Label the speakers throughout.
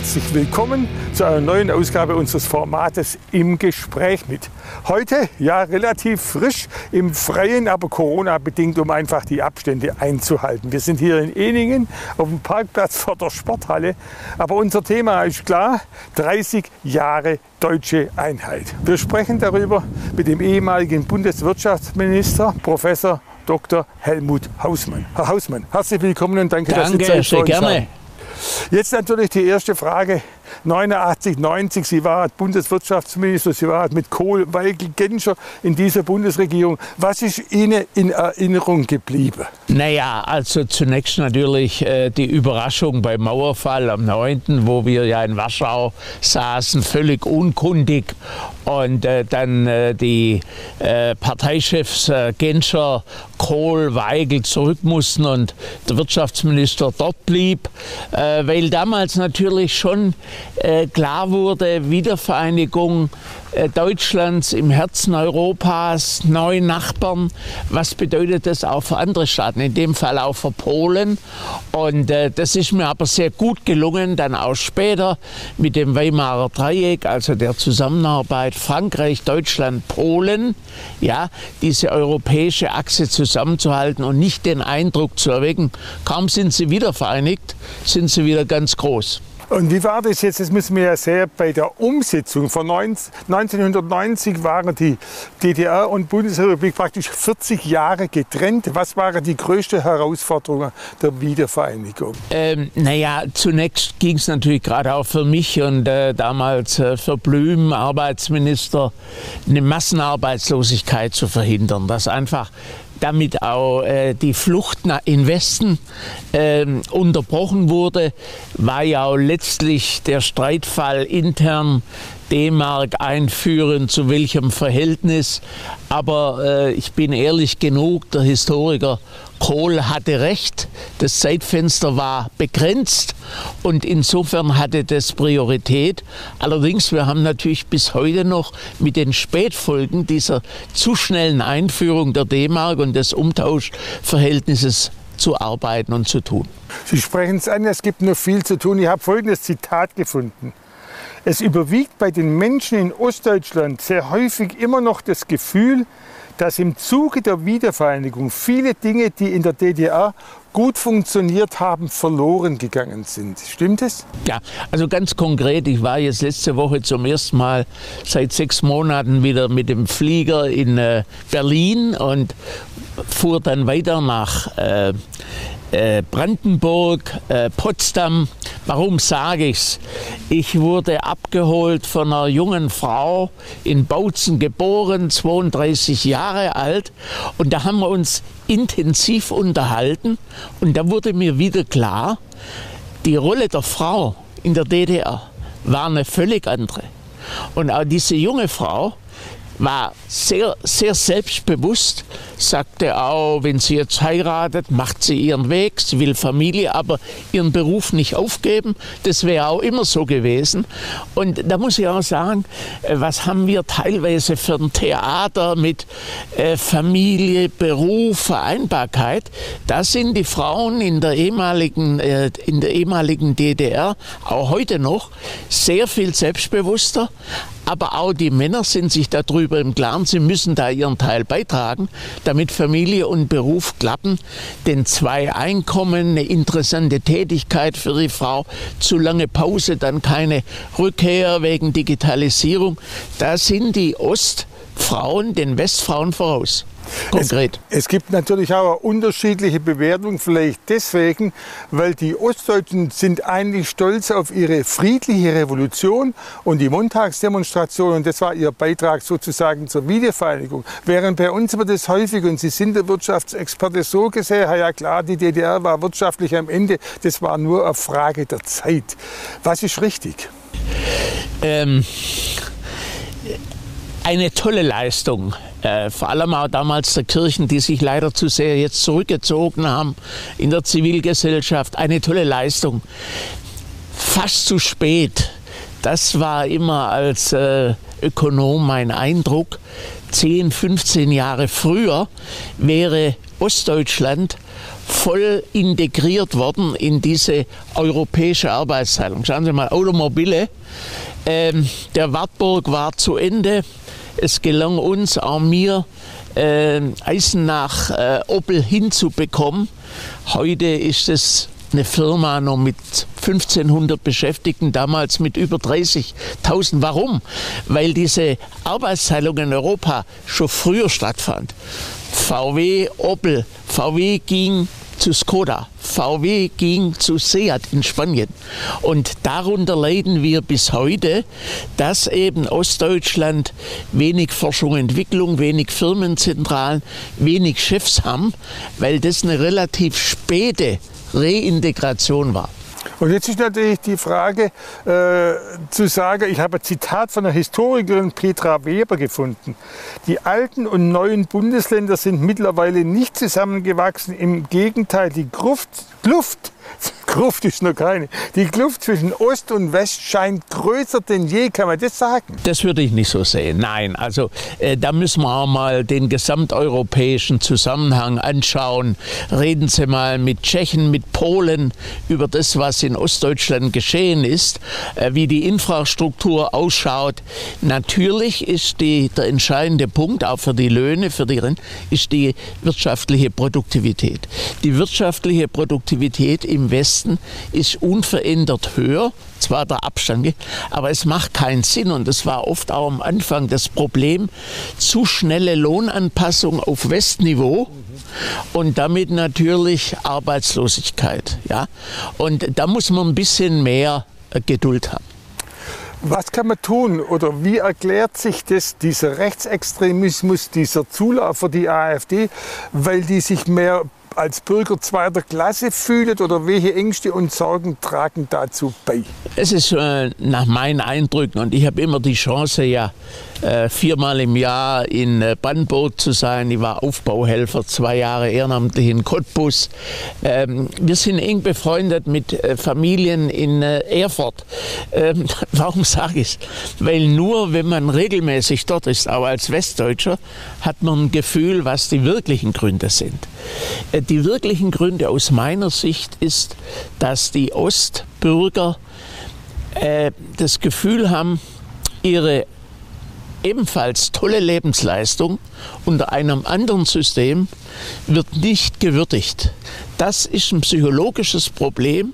Speaker 1: Herzlich willkommen zu einer neuen Ausgabe unseres Formates im Gespräch mit. Heute ja relativ frisch im Freien, aber Corona bedingt, um einfach die Abstände einzuhalten. Wir sind hier in Eningen auf dem Parkplatz vor der Sporthalle, aber unser Thema ist klar, 30 Jahre deutsche Einheit. Wir sprechen darüber mit dem ehemaligen Bundeswirtschaftsminister Professor Dr. Helmut Hausmann. Herr Hausmann, herzlich willkommen und danke,
Speaker 2: danke
Speaker 1: dass Sie Zeit
Speaker 2: sehr gerne.
Speaker 1: Haben. Jetzt natürlich die erste Frage. 89, 90, Sie waren Bundeswirtschaftsminister, Sie waren mit Kohl, Weigel, Genscher in dieser Bundesregierung. Was ist Ihnen in Erinnerung geblieben?
Speaker 2: Naja, also zunächst natürlich äh, die Überraschung beim Mauerfall am 9., wo wir ja in Warschau saßen, völlig unkundig. Und äh, dann äh, die äh, Parteichefs äh, Genscher, Kohl, Weigel zurück mussten und der Wirtschaftsminister dort blieb, äh, weil damals natürlich schon klar wurde, Wiedervereinigung äh, Deutschlands im Herzen Europas, neue Nachbarn. Was bedeutet das auch für andere Staaten, in dem Fall auch für Polen? Und äh, das ist mir aber sehr gut gelungen, dann auch später mit dem Weimarer Dreieck, also der Zusammenarbeit Frankreich, Deutschland, Polen, ja, diese europäische Achse zusammenzuhalten und nicht den Eindruck zu erwecken, kaum sind sie wieder vereinigt, sind sie wieder ganz groß.
Speaker 1: Und wie war das jetzt? Das müssen wir ja sehen bei der Umsetzung. Von 1990 waren die DDR und Bundesrepublik praktisch 40 Jahre getrennt. Was waren die größten Herausforderungen der Wiedervereinigung?
Speaker 2: Ähm, naja, zunächst ging es natürlich gerade auch für mich und äh, damals äh, für Blüm, Arbeitsminister, eine Massenarbeitslosigkeit zu verhindern. Dass einfach damit auch äh, die Flucht nach in Westen äh, unterbrochen wurde, war ja auch letztlich der Streitfall intern D-Mark einführen, zu welchem Verhältnis. Aber äh, ich bin ehrlich genug, der Historiker Kohl hatte recht, das Zeitfenster war begrenzt und insofern hatte das Priorität. Allerdings, wir haben natürlich bis heute noch mit den Spätfolgen dieser zu schnellen Einführung der D-Mark und des Umtauschverhältnisses zu arbeiten und zu tun.
Speaker 1: Sie sprechen es an, es gibt noch viel zu tun. Ich habe folgendes Zitat gefunden. Es überwiegt bei den Menschen in Ostdeutschland sehr häufig immer noch das Gefühl, dass im Zuge der Wiedervereinigung viele Dinge, die in der DDR gut funktioniert haben, verloren gegangen sind. Stimmt es?
Speaker 2: Ja, also ganz konkret, ich war jetzt letzte Woche zum ersten Mal seit sechs Monaten wieder mit dem Flieger in äh, Berlin und fuhr dann weiter nach äh, äh, Brandenburg, äh, Potsdam. Warum sage ich's? Ich wurde abgeholt von einer jungen Frau in Bautzen geboren, 32 Jahre alt. Und da haben wir uns intensiv unterhalten. Und da wurde mir wieder klar, die Rolle der Frau in der DDR war eine völlig andere. Und auch diese junge Frau war sehr, sehr selbstbewusst, sagte auch, wenn sie jetzt heiratet, macht sie ihren Weg, sie will Familie, aber ihren Beruf nicht aufgeben. Das wäre auch immer so gewesen. Und da muss ich auch sagen, äh, was haben wir teilweise für ein Theater mit äh, Familie, Beruf, Vereinbarkeit? Da sind die Frauen in der ehemaligen, äh, in der ehemaligen DDR, auch heute noch, sehr viel selbstbewusster, aber auch die Männer sind sich darüber im Klaren, sie müssen da ihren Teil beitragen, damit Familie und Beruf klappen. Denn zwei Einkommen, eine interessante Tätigkeit für die Frau, zu lange Pause, dann keine Rückkehr wegen Digitalisierung, da sind die Ostfrauen den Westfrauen voraus. Konkret.
Speaker 1: Es, es, gibt natürlich auch eine unterschiedliche Bewertung, vielleicht deswegen, weil die Ostdeutschen sind eigentlich stolz auf ihre friedliche Revolution und die Montagsdemonstration und das war ihr Beitrag sozusagen zur Wiedervereinigung. Während bei uns wird es häufig, und Sie sind der Wirtschaftsexperte so gesehen, ja klar, die DDR war wirtschaftlich am Ende, das war nur eine Frage der Zeit. Was ist richtig?
Speaker 2: Ähm, eine tolle Leistung äh, vor allem auch damals der Kirchen, die sich leider zu sehr jetzt zurückgezogen haben in der Zivilgesellschaft. Eine tolle Leistung. Fast zu spät. Das war immer als äh, Ökonom mein Eindruck, 10, 15 Jahre früher wäre Ostdeutschland voll integriert worden in diese europäische Arbeitsteilung. Schauen Sie mal, Automobile. Ähm, der Wartburg war zu Ende. Es gelang uns, mir, äh, Eisen nach äh, Opel hinzubekommen. Heute ist es eine Firma noch mit 1500 Beschäftigten, damals mit über 30.000. Warum? Weil diese Arbeitsteilung in Europa schon früher stattfand. VW, Opel, VW ging zu Skoda. VW ging zu Seat in Spanien. Und darunter leiden wir bis heute, dass eben Ostdeutschland wenig Forschung und Entwicklung, wenig Firmenzentralen, wenig Chefs haben, weil das eine relativ späte Reintegration war.
Speaker 1: Und jetzt ist natürlich die Frage äh, zu sagen, ich habe ein Zitat von der Historikerin Petra Weber gefunden. Die alten und neuen Bundesländer sind mittlerweile nicht zusammengewachsen. Im Gegenteil, die Gruft, Kluft Kluft ist noch keine. Die Kluft zwischen Ost und West scheint größer denn je, kann man das sagen?
Speaker 2: Das würde ich nicht so sehen. Nein, also äh, da müssen wir auch mal den gesamteuropäischen Zusammenhang anschauen. Reden Sie mal mit Tschechen, mit Polen über das, was in Ostdeutschland geschehen ist, äh, wie die Infrastruktur ausschaut. Natürlich ist die, der entscheidende Punkt, auch für die Löhne, für die Renten, ist die wirtschaftliche Produktivität. Die wirtschaftliche Produktivität im Westen ist unverändert höher, zwar der Abstand, aber es macht keinen Sinn und das war oft auch am Anfang das Problem, zu schnelle Lohnanpassung auf Westniveau und damit natürlich Arbeitslosigkeit. Ja? Und da muss man ein bisschen mehr Geduld haben.
Speaker 1: Was kann man tun oder wie erklärt sich das, dieser Rechtsextremismus, dieser Zulauf für die AfD, weil die sich mehr als Bürger zweiter Klasse fühlt oder welche Ängste und Sorgen tragen dazu bei?
Speaker 2: Es ist äh, nach meinen Eindrücken und ich habe immer die Chance, ja äh, viermal im Jahr in äh, Bannboot zu sein. Ich war Aufbauhelfer, zwei Jahre ehrenamtlich in Cottbus. Ähm, wir sind eng befreundet mit äh, Familien in Erfurt. Ähm, warum sage ich es? Weil nur wenn man regelmäßig dort ist, auch als Westdeutscher, hat man ein Gefühl, was die wirklichen Gründe sind. Die wirklichen Gründe aus meiner Sicht ist, dass die Ostbürger das Gefühl haben, ihre ebenfalls tolle Lebensleistung unter einem anderen System wird nicht gewürdigt. Das ist ein psychologisches Problem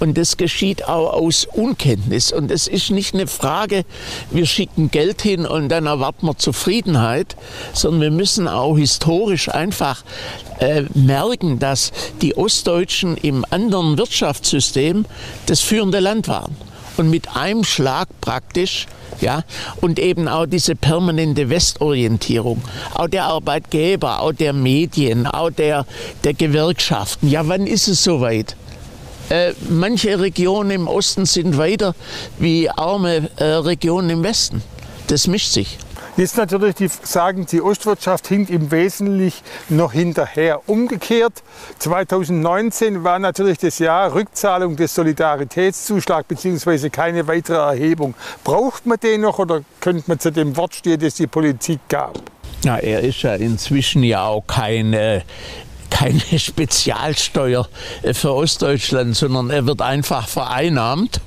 Speaker 2: und das geschieht auch aus Unkenntnis. Und es ist nicht eine Frage, wir schicken Geld hin und dann erwarten wir Zufriedenheit, sondern wir müssen auch historisch einfach äh, merken, dass die Ostdeutschen im anderen Wirtschaftssystem das führende Land waren und mit einem Schlag praktisch ja, und eben auch diese permanente Westorientierung, auch der Arbeitgeber, auch der Medien, auch der, der Gewerkschaften. Ja, wann ist es soweit? Äh, manche Regionen im Osten sind weiter wie arme äh, Regionen im Westen. Das mischt sich.
Speaker 1: Jetzt natürlich die sagen, die Ostwirtschaft hinkt im Wesentlichen noch hinterher. Umgekehrt, 2019 war natürlich das Jahr Rückzahlung des Solidaritätszuschlags bzw. keine weitere Erhebung. Braucht man den noch oder könnte man zu dem Wort stehen, das die Politik gab?
Speaker 2: Na, er ist ja inzwischen ja auch kein äh, keine Spezialsteuer äh, für Ostdeutschland, sondern er wird einfach vereinnahmt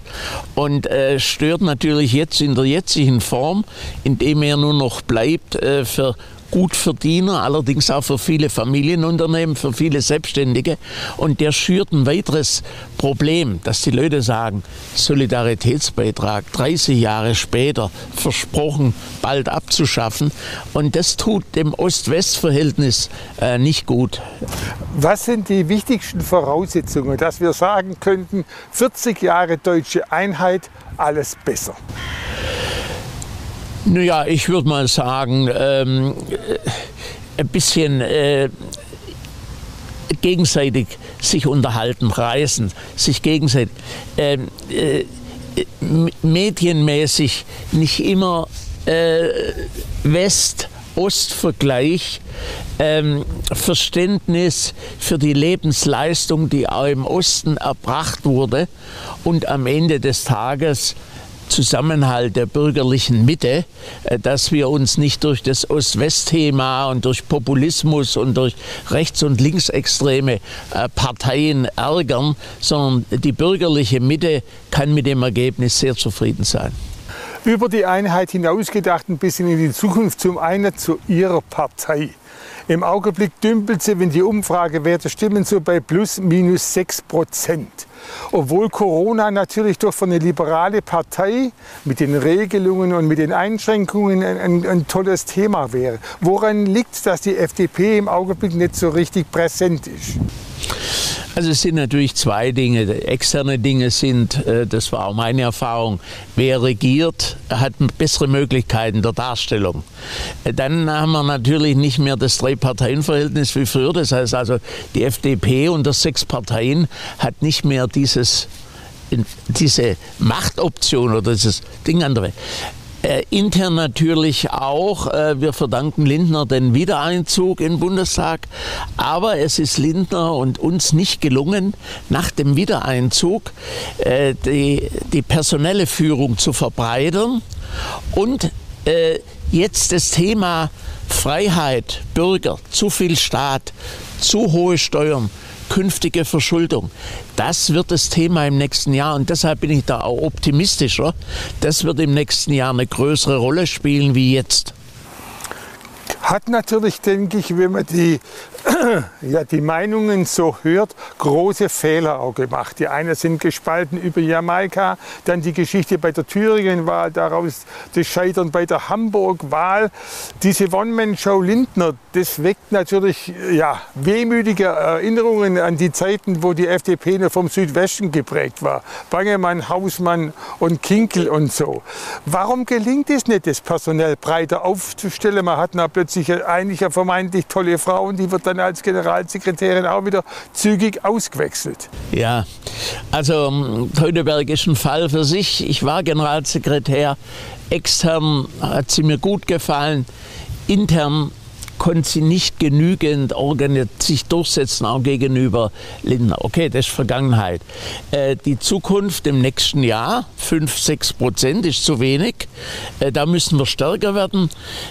Speaker 2: und äh, stört natürlich jetzt in der jetzigen Form, indem er nur noch bleibt äh, für Gutverdiener, allerdings auch für viele Familienunternehmen, für viele Selbstständige. Und der schürt ein weiteres Problem, dass die Leute sagen, Solidaritätsbeitrag 30 Jahre später versprochen, bald abzuschaffen. Und das tut dem Ost-West-Verhältnis äh, nicht gut.
Speaker 1: Was sind die wichtigsten Voraussetzungen, dass wir sagen könnten, 40 Jahre deutsche Einheit, alles besser?
Speaker 2: Naja, ich würde mal sagen, ähm, ein bisschen äh, gegenseitig sich unterhalten, reisen, sich gegenseitig ähm, äh, medienmäßig nicht immer äh, West-Ost-Vergleich, ähm, Verständnis für die Lebensleistung, die auch im Osten erbracht wurde und am Ende des Tages Zusammenhalt der bürgerlichen Mitte, äh, dass wir uns nicht durch das Ost-West-Thema und durch Populismus und durch rechts- und linksextreme äh, Parteien ärgern, sondern die bürgerliche Mitte kann mit dem Ergebnis sehr zufrieden sein
Speaker 1: über die Einheit hinausgedacht, ein bisschen in die Zukunft, zum einen zu Ihrer Partei. Im Augenblick dümpelt sie, wenn die Umfragewerte stimmen, so bei plus minus 6 Prozent. Obwohl Corona natürlich doch für eine liberale Partei mit den Regelungen und mit den Einschränkungen ein, ein, ein tolles Thema wäre. Woran liegt es, dass die FDP im Augenblick nicht so richtig präsent ist?
Speaker 2: Also es sind natürlich zwei Dinge. Externe Dinge sind, äh, das war auch meine Erfahrung, wer regiert, hat bessere Möglichkeiten der Darstellung. Äh, dann haben wir natürlich nicht mehr das Drei-Parteien-Verhältnis wie früher. Das heißt also, die FDP unter sechs Parteien hat nicht mehr dieses diese Machtoption oder dieses Ding andere. Äh, intern natürlich auch. Äh, wir verdanken Lindner den Wiedereinzug in den Bundestag. Aber es ist Lindner und uns nicht gelungen, nach dem Wiedereinzug äh, die, die personelle Führung zu verbreitern und äh, jetzt das Thema Freiheit, Bürger, zu viel Staat, zu hohe Steuern, künftige Verschuldung. Das wird das Thema im nächsten Jahr und deshalb bin ich da auch optimistischer. Das wird im nächsten Jahr eine größere Rolle spielen wie jetzt
Speaker 1: hat natürlich, denke ich, wenn man die, ja, die Meinungen so hört, große Fehler auch gemacht. Die einen sind gespalten über Jamaika, dann die Geschichte bei der Thüringen-Wahl, daraus das Scheitern bei der Hamburg-Wahl. Diese One-Man-Show Lindner, das weckt natürlich ja, wehmütige Erinnerungen an die Zeiten, wo die FDP nur vom Südwesten geprägt war. Bangemann, Hausmann und Kinkel und so. Warum gelingt es nicht, das personell breiter aufzustellen? Man hat sich eigentlich eine vermeintlich tolle Frau und die wird dann als Generalsekretärin auch wieder zügig ausgewechselt.
Speaker 2: Ja, also Teudeberg ist ein Fall für sich. Ich war Generalsekretär. Extern hat sie mir gut gefallen. Intern konnte sie nicht genügend sich durchsetzen, auch gegenüber Lindner. Okay, das ist Vergangenheit. Äh, die Zukunft im nächsten Jahr, 5, 6 Prozent ist zu wenig. Äh, da müssen wir stärker werden.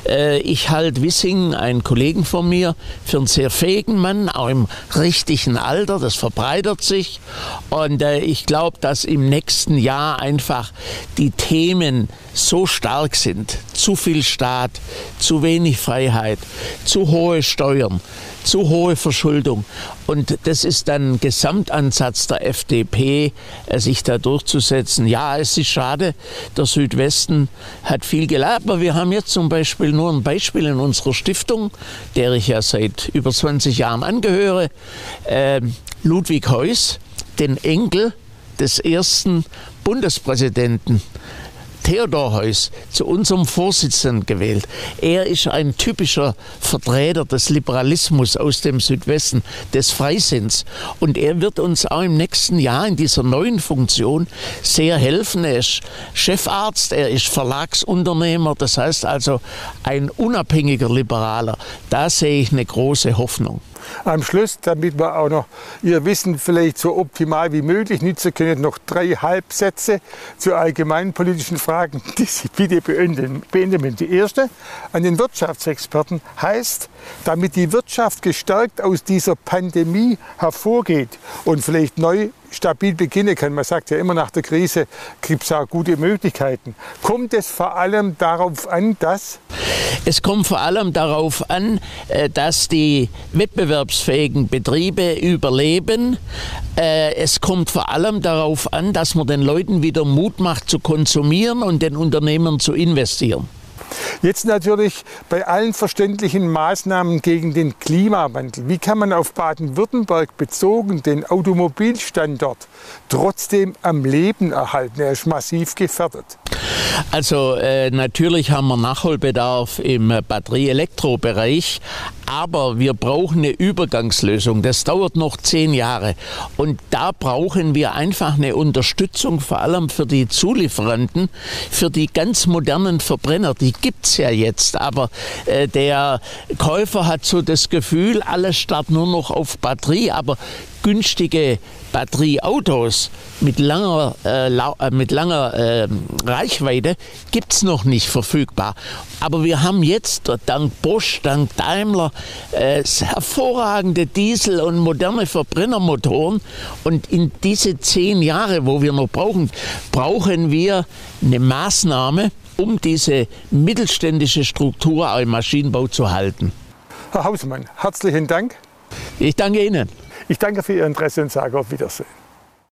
Speaker 2: Äh, ich halte Wissing, einen Kollegen von mir, für einen sehr fähigen Mann, auch im richtigen Alter. Das verbreitert sich. Und äh, ich glaube, dass im nächsten Jahr einfach die Themen so stark sind. Zu viel Staat, zu wenig Freiheit, zu hohe Steuern, zu hohe Verschuldung. Und das ist dann ein Gesamtansatz der FDP, äh, sich da durchzusetzen. Ja, es ist schade, der Südwesten hat viel gelernt, aber wir haben jetzt zum Beispiel nur ein Beispiel in unserer Stiftung, der ich ja seit über 20 Jahren angehöre, äh, Ludwig Heuss, den Enkel des ersten Bundespräsidenten Theodor Heuss zu unserem Vorsitzenden gewählt. Er ist ein typischer Vertreter des Liberalismus aus dem Südwesten, des Freisinns. Und er wird uns auch im nächsten Jahr in dieser neuen Funktion sehr helfen. Er ist Chefarzt, er ist Verlagsunternehmer, das heißt also ein unabhängiger Liberaler. Da sehe ich eine große Hoffnung
Speaker 1: am Schluss, damit wir auch noch Ihr Wissen vielleicht so optimal wie möglich nutzen können, noch drei Halbsätze zu allgemeinpolitischen Fragen, die Sie bitte beenden. Die erste an den Wirtschaftsexperten heißt, damit die Wirtschaft gestärkt aus dieser Pandemie hervorgeht und vielleicht neu stabil beginnen kann. Man sagt ja immer nach der Krise gibt es auch gute Möglichkeiten. Kommt es vor allem darauf an, dass
Speaker 2: es kommt vor allem darauf an, äh, dass die wettbewerbsfähigen Betriebe überleben. Äh, es kommt vor allem darauf an, dass man den Leuten wieder Mut macht zu konsumieren und den Unternehmen zu investieren.
Speaker 1: Jetzt natürlich bei allen verständlichen Maßnahmen gegen den Klimawandel. Wie kann man auf Baden-Württemberg bezogen den Automobilstandort trotzdem am Leben erhalten? Er ist massiv gefährdet.
Speaker 2: Also äh, natürlich haben wir Nachholbedarf im Batterie-Elektro-Bereich, aber wir brauchen eine Übergangslösung. Das dauert noch zehn Jahre. Und da brauchen wir einfach eine Unterstützung, vor allem für die Zulieferanten, für die ganz modernen Verbrenner. Die gibt es ja jetzt, aber äh, der Käufer hat so das Gefühl, alles startet nur noch auf Batterie, aber günstige Batterieautos mit langer, äh, äh, mit langer äh, Reichweite gibt es noch nicht verfügbar. Aber wir haben jetzt dank Bosch, dank Daimler äh, hervorragende Diesel- und moderne Verbrennermotoren. Und in diese zehn Jahre, wo wir noch brauchen, brauchen wir eine Maßnahme, um diese mittelständische Struktur auch im Maschinenbau zu halten.
Speaker 1: Herr Hausmann, herzlichen Dank.
Speaker 2: Ich danke Ihnen.
Speaker 1: Ich danke für Ihr Interesse und sage auf Wiedersehen.